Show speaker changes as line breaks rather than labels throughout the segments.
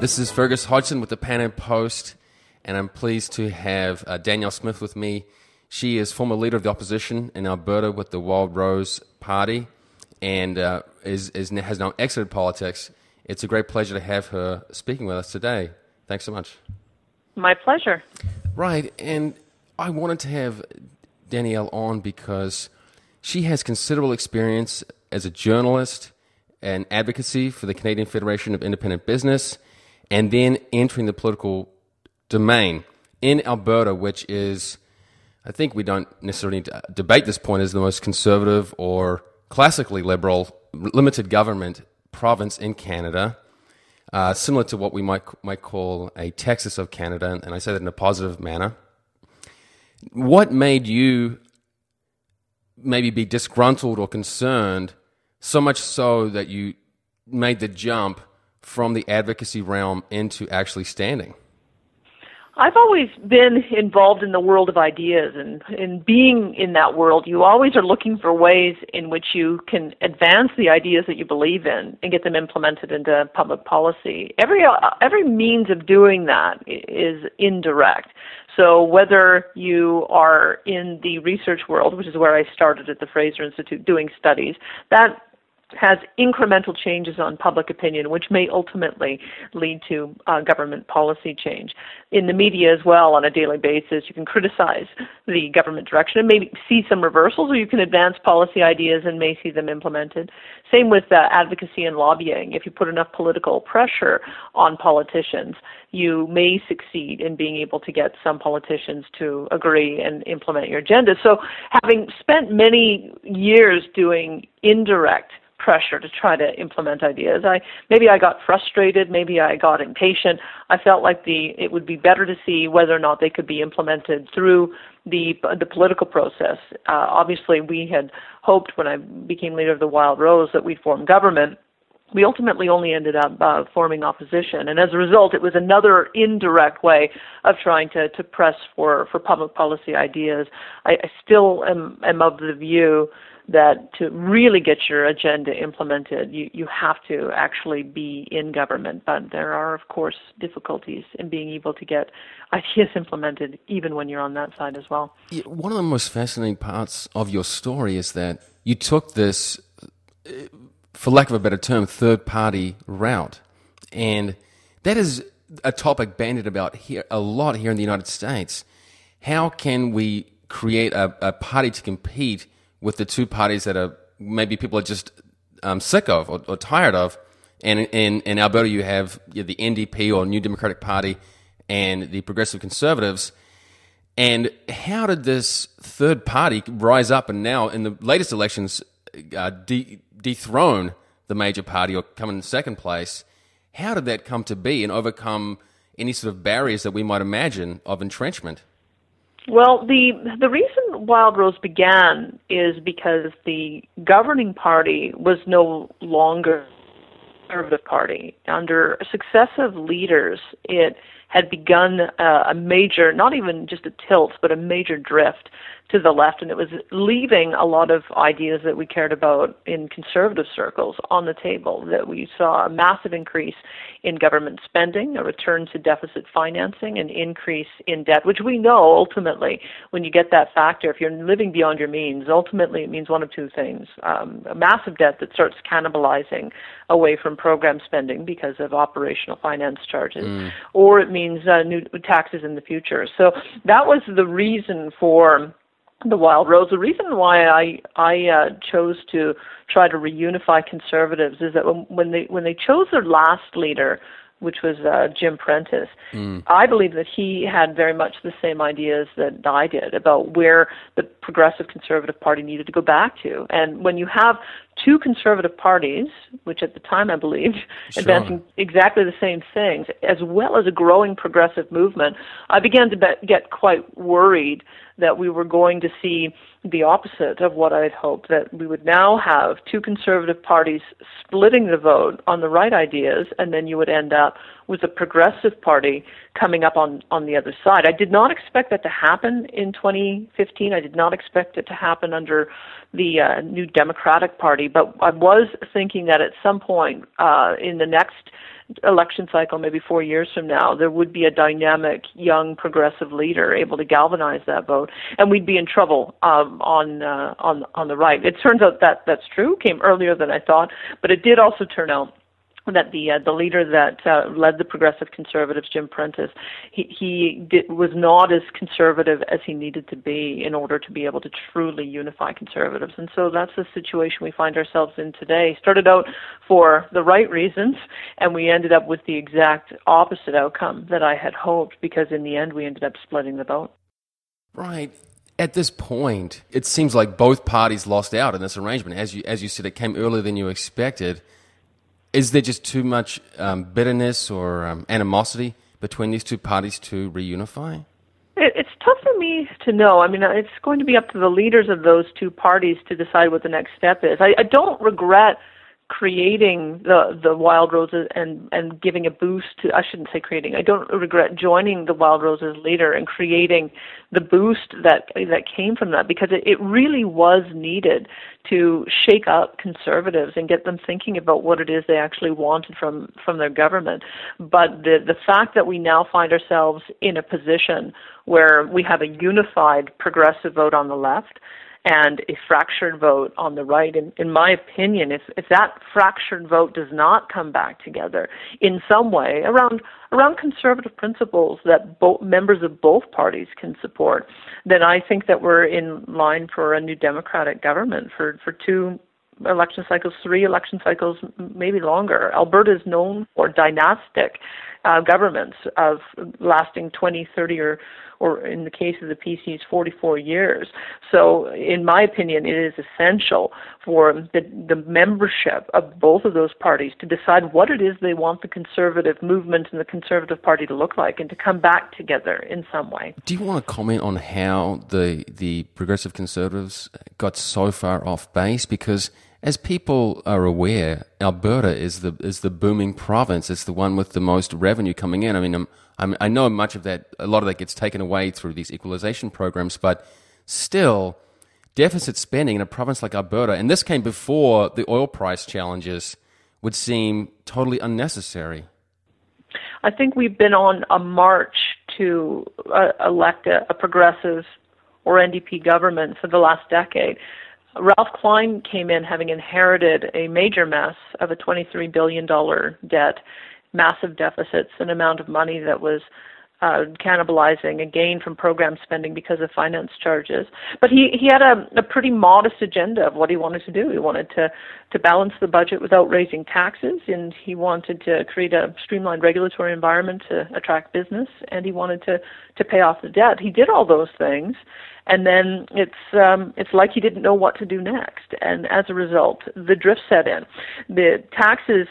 This is Fergus Hodgson with the Pan Am Post, and I'm pleased to have uh, Danielle Smith with me. She is former leader of the opposition in Alberta with the Wild Rose Party, and uh, is, is has now exited politics. It's a great pleasure to have her speaking with us today. Thanks so much.
My pleasure.
Right, and I wanted to have Danielle on because she has considerable experience as a journalist and advocacy for the Canadian Federation of Independent Business, and then entering the political domain in Alberta, which is, I think we don't necessarily need to debate this point, as the most conservative or classically liberal limited government province in Canada. Uh, similar to what we might might call a Texas of Canada, and I say that in a positive manner. What made you maybe be disgruntled or concerned, so much so that you made the jump from the advocacy realm into actually standing?
I've always been involved in the world of ideas, and in being in that world, you always are looking for ways in which you can advance the ideas that you believe in and get them implemented into public policy. Every uh, every means of doing that is indirect. So whether you are in the research world, which is where I started at the Fraser Institute doing studies, that has incremental changes on public opinion, which may ultimately lead to uh, government policy change. In the media as well, on a daily basis, you can criticize the government direction and maybe see some reversals, or you can advance policy ideas and may see them implemented. Same with uh, advocacy and lobbying. If you put enough political pressure on politicians, you may succeed in being able to get some politicians to agree and implement your agenda. So, having spent many years doing indirect pressure to try to implement ideas. I maybe I got frustrated, maybe I got impatient. I felt like the it would be better to see whether or not they could be implemented through the the political process. Uh, obviously, we had hoped when I became leader of the Wild Rose that we'd form government. We ultimately only ended up uh, forming opposition, and as a result, it was another indirect way of trying to, to press for, for public policy ideas. I, I still am, am of the view that to really get your agenda implemented, you, you have to actually be in government. But there are, of course, difficulties in being able to get ideas implemented, even when you're on that side as well.
One of the most fascinating parts of your story is that you took this, uh, for lack of a better term, third party route. And that is a topic bandied about here a lot here in the United States. How can we create a, a party to compete? With the two parties that are maybe people are just um, sick of or, or, tired of. And in, in Alberta, you have you the NDP or New Democratic Party and the Progressive Conservatives. And how did this third party rise up and now, in the latest elections, uh, de- dethrone the major party or come in second place? How did that come to be and overcome any sort of barriers that we might imagine of entrenchment?
Well, the the reason Wild Rose began is because the governing party was no longer conservative party. Under successive leaders, it had begun uh, a major, not even just a tilt, but a major drift to the left, and it was leaving a lot of ideas that we cared about in conservative circles on the table. That we saw a massive increase in government spending, a return to deficit financing, an increase in debt, which we know ultimately, when you get that factor, if you're living beyond your means, ultimately it means one of two things: um, a massive debt that starts cannibalizing away from program spending because of operational finance charges, mm. or it means uh, new taxes in the future. So that was the reason for the Wild Rose. The reason why I I uh, chose to try to reunify conservatives is that when, when they when they chose their last leader, which was uh, Jim Prentice, mm. I believe that he had very much the same ideas that I did about where the Progressive Conservative Party needed to go back to. And when you have two conservative parties, which at the time I believed sure. advancing exactly the same things, as well as a growing progressive movement, I began to be- get quite worried that we were going to see the opposite of what I had hoped, that we would now have two conservative parties splitting the vote on the right ideas, and then you would end up with a progressive party coming up on, on the other side. I did not expect that to happen in 2015. I did not expect it to happen under the uh, new Democratic Party, but I was thinking that at some point uh, in the next election cycle, maybe four years from now, there would be a dynamic, young, progressive leader able to galvanize that vote, and we'd be in trouble um, on uh, on on the right. It turns out that that's true. Came earlier than I thought, but it did also turn out that the uh, the leader that uh, led the progressive conservatives, Jim Prentice, he he did, was not as conservative as he needed to be in order to be able to truly unify conservatives, and so that's the situation we find ourselves in today. Started out for the right reasons, and we ended up with the exact opposite outcome that I had hoped, because in the end we ended up splitting the vote.
Right. At this point, it seems like both parties lost out in this arrangement. As you as you said, it came earlier than you expected is there just too much um, bitterness or um, animosity between these two parties to reunify?
it's tough for me to know. I mean, it's going to be up to the leaders of those two parties to decide what the next step is. I, I don't regret creating the the Wild Roses and and giving a boost to I shouldn't say creating I don't regret joining the Wild Roses later and creating the boost that that came from that because it, it really was needed to shake up conservatives and get them thinking about what it is they actually wanted from from their government. But the the fact that we now find ourselves in a position where we have a unified progressive vote on the left and a fractured vote on the right. And in my opinion, if, if that fractured vote does not come back together in some way around around conservative principles that both members of both parties can support, then I think that we're in line for a new democratic government for, for two election cycles, three election cycles, maybe longer. Alberta is known for dynastic uh, governments of lasting 20, 30, or, or in the case of the PCs, 44 years. So, in my opinion, it is essential for the, the membership of both of those parties to decide what it is they want the conservative movement and the conservative party to look like and to come back together in some way.
Do you want to comment on how the, the progressive conservatives got so far off base? Because as people are aware, Alberta is the is the booming province. It's the one with the most revenue coming in. I mean, I'm, I'm, i know much of that. A lot of that gets taken away through these equalization programs, but still, deficit spending in a province like Alberta, and this came before the oil price challenges, would seem totally unnecessary.
I think we've been on a march to uh, elect a, a progressive or NDP government for the last decade. Ralph Klein came in having inherited a major mess of a $23 billion debt, massive deficits, an amount of money that was uh, cannibalizing a gain from program spending because of finance charges. But he, he had a, a pretty modest agenda of what he wanted to do. He wanted to, to balance the budget without raising taxes, and he wanted to create a streamlined regulatory environment to attract business, and he wanted to, to pay off the debt. He did all those things, and then it's um, it's like he didn't know what to do next. And as a result, the drift set in. The taxes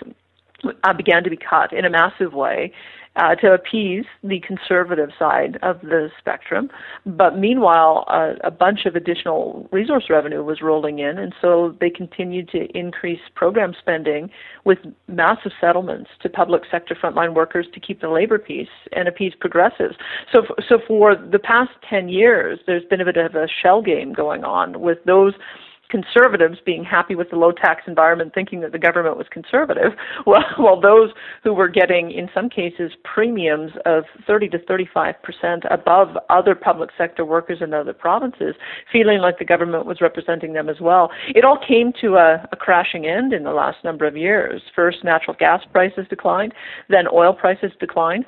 uh, began to be cut in a massive way uh, to appease the conservative side of the spectrum. But meanwhile, uh, a bunch of additional resource revenue was rolling in, and so they continued to increase program spending with massive settlements to public sector frontline workers to keep the labor peace and appease progressives. So, so for the past 10 years, there's been a bit of a shell game going on with those conservatives being happy with the low tax environment, thinking that the government was conservative, while, while those who were getting, in some cases, premiums of 30 to 35 percent above other public sector workers in other provinces, feeling like the government was representing them as well. It all came to a, a crashing end in the last number of years. First, natural gas prices declined, then oil prices declined,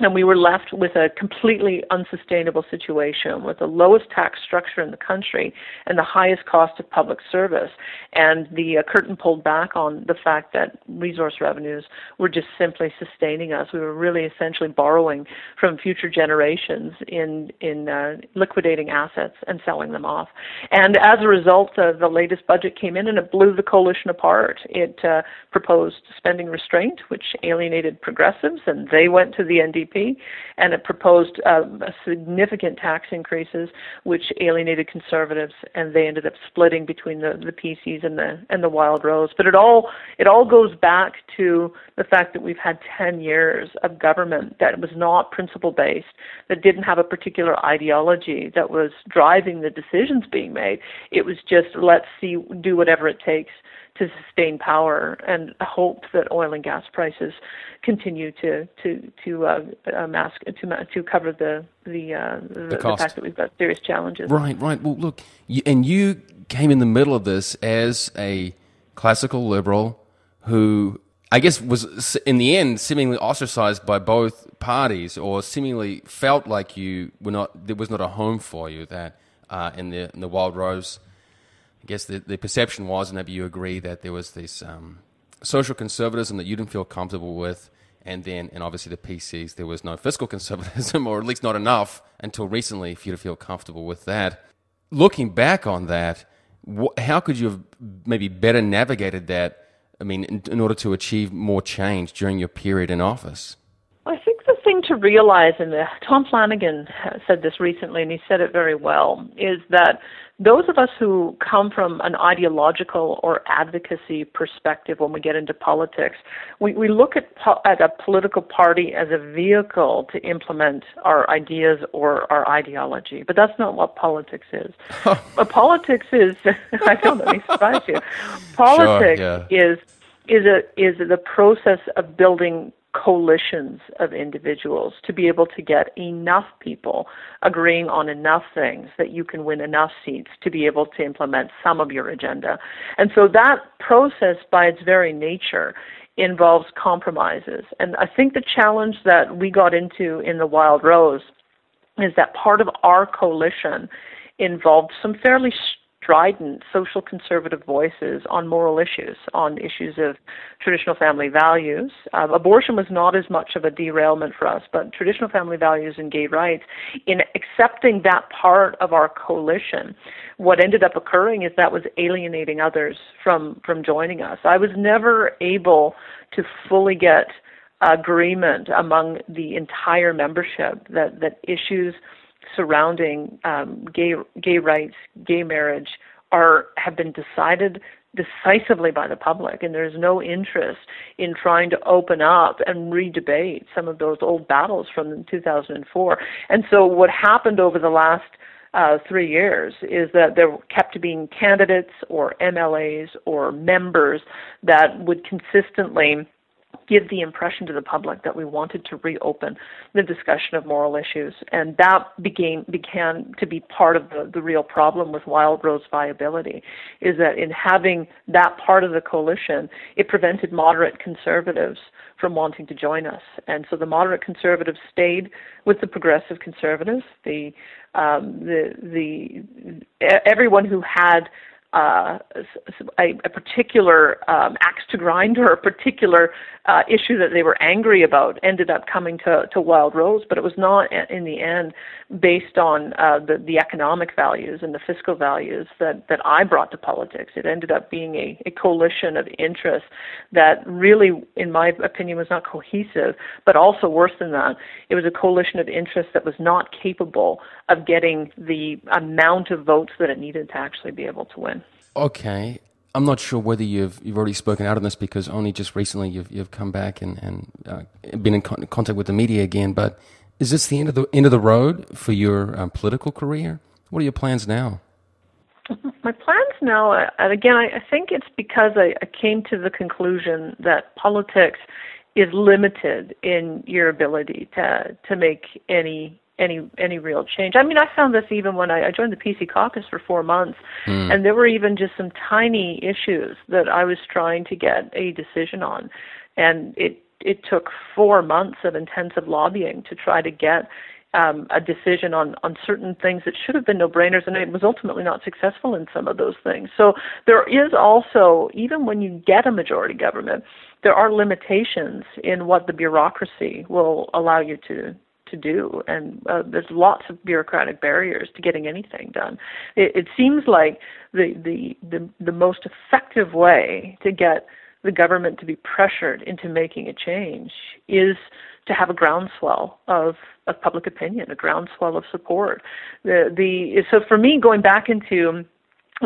and we were left with a completely unsustainable situation with the lowest tax structure in the country and the highest cost of public service. And the uh, curtain pulled back on the fact that resource revenues were just simply sustaining us. We were really essentially borrowing from future generations in in uh, liquidating assets and selling them off. And as a result, uh, the latest budget came in and it blew the coalition apart. It uh, proposed spending restraint, which alienated progressives, and they went to the NDP and it proposed uh, significant tax increases, which alienated conservatives, and they ended up splitting between the, the PCs and the and the Wild Rose. But it all it all goes back to the fact that we've had 10 years of government that was not principle based, that didn't have a particular ideology that was driving the decisions being made. It was just let's see do whatever it takes to sustain power and hope that oil and gas prices continue to to to uh, uh, mask to to cover the the, uh, the, the, the fact that we've got serious challenges.
Right, right. Well, look, you, and you came in the middle of this as a classical liberal who I guess was in the end seemingly ostracized by both parties, or seemingly felt like you were not there was not a home for you. That uh, in the in the Wild Rose, I guess the the perception was, and maybe you agree that there was this um, social conservatism that you didn't feel comfortable with, and then and obviously the PCs there was no fiscal conservatism, or at least not enough until recently for you to feel comfortable with that. Looking back on that, wh- how could you have maybe better navigated that? I mean, in, in order to achieve more change during your period in office?
I think the thing to realize, and uh, Tom Flanagan said this recently, and he said it very well, is that those of us who come from an ideological or advocacy perspective when we get into politics, we, we look at, po- at a political party as a vehicle to implement our ideas or our ideology. But that's not what politics is. Politics is, I don't let me surprise you. Politics sure, yeah. is is a is the process of building coalitions of individuals to be able to get enough people agreeing on enough things that you can win enough seats to be able to implement some of your agenda. And so that process, by its very nature, involves compromises. And I think the challenge that we got into in the Wild Rose is that part of our coalition involved some fairly strident social conservative voices on moral issues, on issues of traditional family values. Uh, abortion was not as much of a derailment for us, but traditional family values and gay rights, in accepting that part of our coalition, what ended up occurring is that was alienating others from, from joining us. I was never able to fully get agreement among the entire membership that, that issues surrounding um, gay gay rights, gay marriage, are have been decided decisively by the public, and there's no interest in trying to open up and re-debate some of those old battles from 2004. And so, what happened over the last uh, three years is that there kept being candidates or MLAs or members that would consistently give the impression to the public that we wanted to reopen the discussion of moral issues. And that began, began to be part of the, the real problem with Wild Rose viability, is that in having that part of the coalition, it prevented moderate conservatives from wanting to join us. And so the moderate conservatives stayed with the progressive conservatives. The um, the the everyone who had uh, a, a, particular um, axe to grind or a particular uh, issue that they were angry about ended up coming to, to Wild Rose, but it was not in the end based on uh, the, the economic values and the fiscal values that, that I brought to politics. It ended up being a, a coalition of interests that really, in my opinion, was not cohesive, but also worse than that, it was a coalition of interests that was not capable of getting the amount of votes that it needed to actually be able to win.
Okay. I'm not sure whether you've you've already spoken out on this because only just recently you've you've come back and and uh, been in con- contact with the media again. But is this the end of the end of the road for your um, political career? What are your plans now?
My plans now, uh, and again, I, I think it's because I, I came to the conclusion that politics is limited in your ability to to make any any any real change. I mean, I found this even when I, I joined the PC caucus for four months, mm. and there were even just some tiny issues that I was trying to get a decision on, and it it took four months of intensive lobbying to try to get um, a decision on on certain things that should have been no brainers, and it was ultimately not successful in some of those things. So there is also, even when you get a majority government, there are limitations in what the bureaucracy will allow you to to do, and uh, there's lots of bureaucratic barriers to getting anything done. It, it seems like the, the the the most effective way to get the government to be pressured into making a change is to have a groundswell of, of public opinion, a groundswell of support. The the so for me, going back into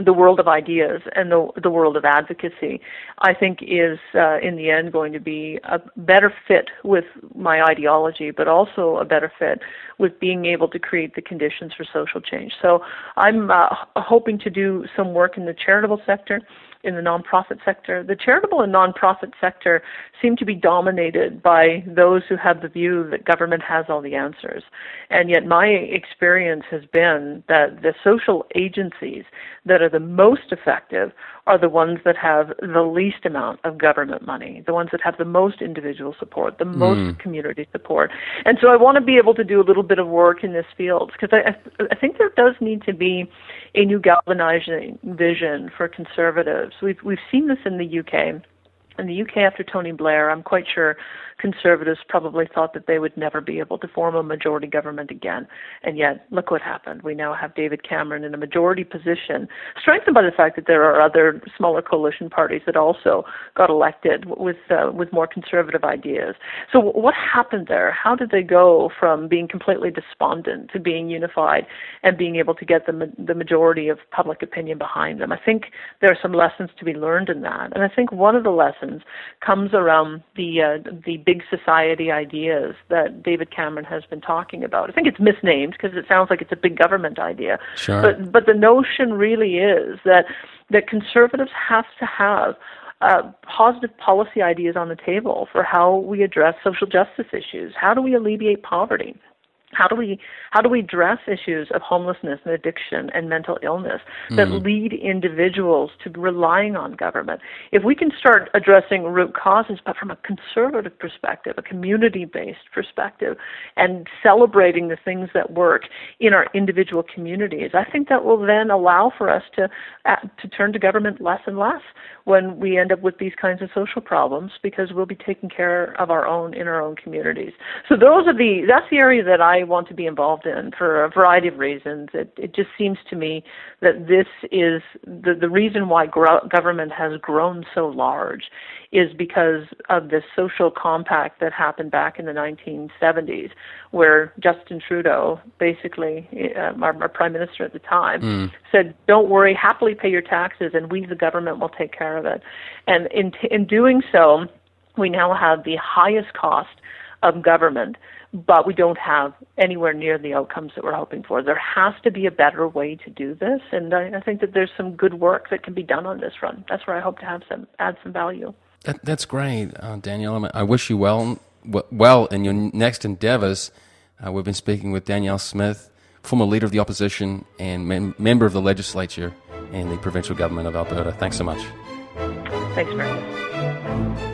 the world of ideas and the the world of advocacy, I think is uh, in the end going to be a better fit with my ideology, but also a better fit with being able to create the conditions for social change. So I'm uh, hoping to do some work in the charitable sector in the nonprofit sector. The charitable and nonprofit sector seem to be dominated by those who have the view that government has all the answers. And yet, my experience has been that the social agencies that are the most effective are the ones that have the least amount of government money, the ones that have the most individual support, the most mm. community support. And so I want to be able to do a little bit of work in this field because I, I think there does need to be a new galvanizing vision for conservatives. We've, we've seen this in the UK. In the UK, after Tony Blair, I'm quite sure conservatives probably thought that they would never be able to form a majority government again. And yet, look what happened. We now have David Cameron in a majority position, strengthened by the fact that there are other smaller coalition parties that also got elected with uh, with more conservative ideas. So, what happened there? How did they go from being completely despondent to being unified and being able to get the the majority of public opinion behind them? I think there are some lessons to be learned in that, and I think one of the lessons comes around the uh, the big society ideas that David Cameron has been talking about. I think it's misnamed because it sounds like it's a big government idea.
Sure.
But but the notion really is that that conservatives have to have uh, positive policy ideas on the table for how we address social justice issues. How do we alleviate poverty? How do we how do we address issues of homelessness and addiction and mental illness that mm. lead individuals to relying on government if we can start addressing root causes but from a conservative perspective a community based perspective and celebrating the things that work in our individual communities i think that will then allow for us to uh, to turn to government less and less when we end up with these kinds of social problems because we'll be taking care of our own in our own communities so those are the that's the area that i want to be involved in for a variety of reasons. It, it just seems to me that this is the, the reason why gro- government has grown so large is because of this social compact that happened back in the 1970s, where Justin Trudeau, basically uh, our, our, prime minister at the time, mm. said, "Don't worry, happily pay your taxes, and we, the government, will take care of it." And in t- in doing so, we now have the highest cost of government but we don't have anywhere near the outcomes that we're hoping for. There has to be a better way to do this, and I, I think that there's some good work that can be done on this front. That's where I hope to have some add some value.
That, that's great, uh, Danielle. I wish you well well in your next endeavors. Uh, we've been speaking with Danielle Smith, former leader of the opposition and mem- member of the legislature in the provincial government of Alberta. Thanks so much.
Thanks very much.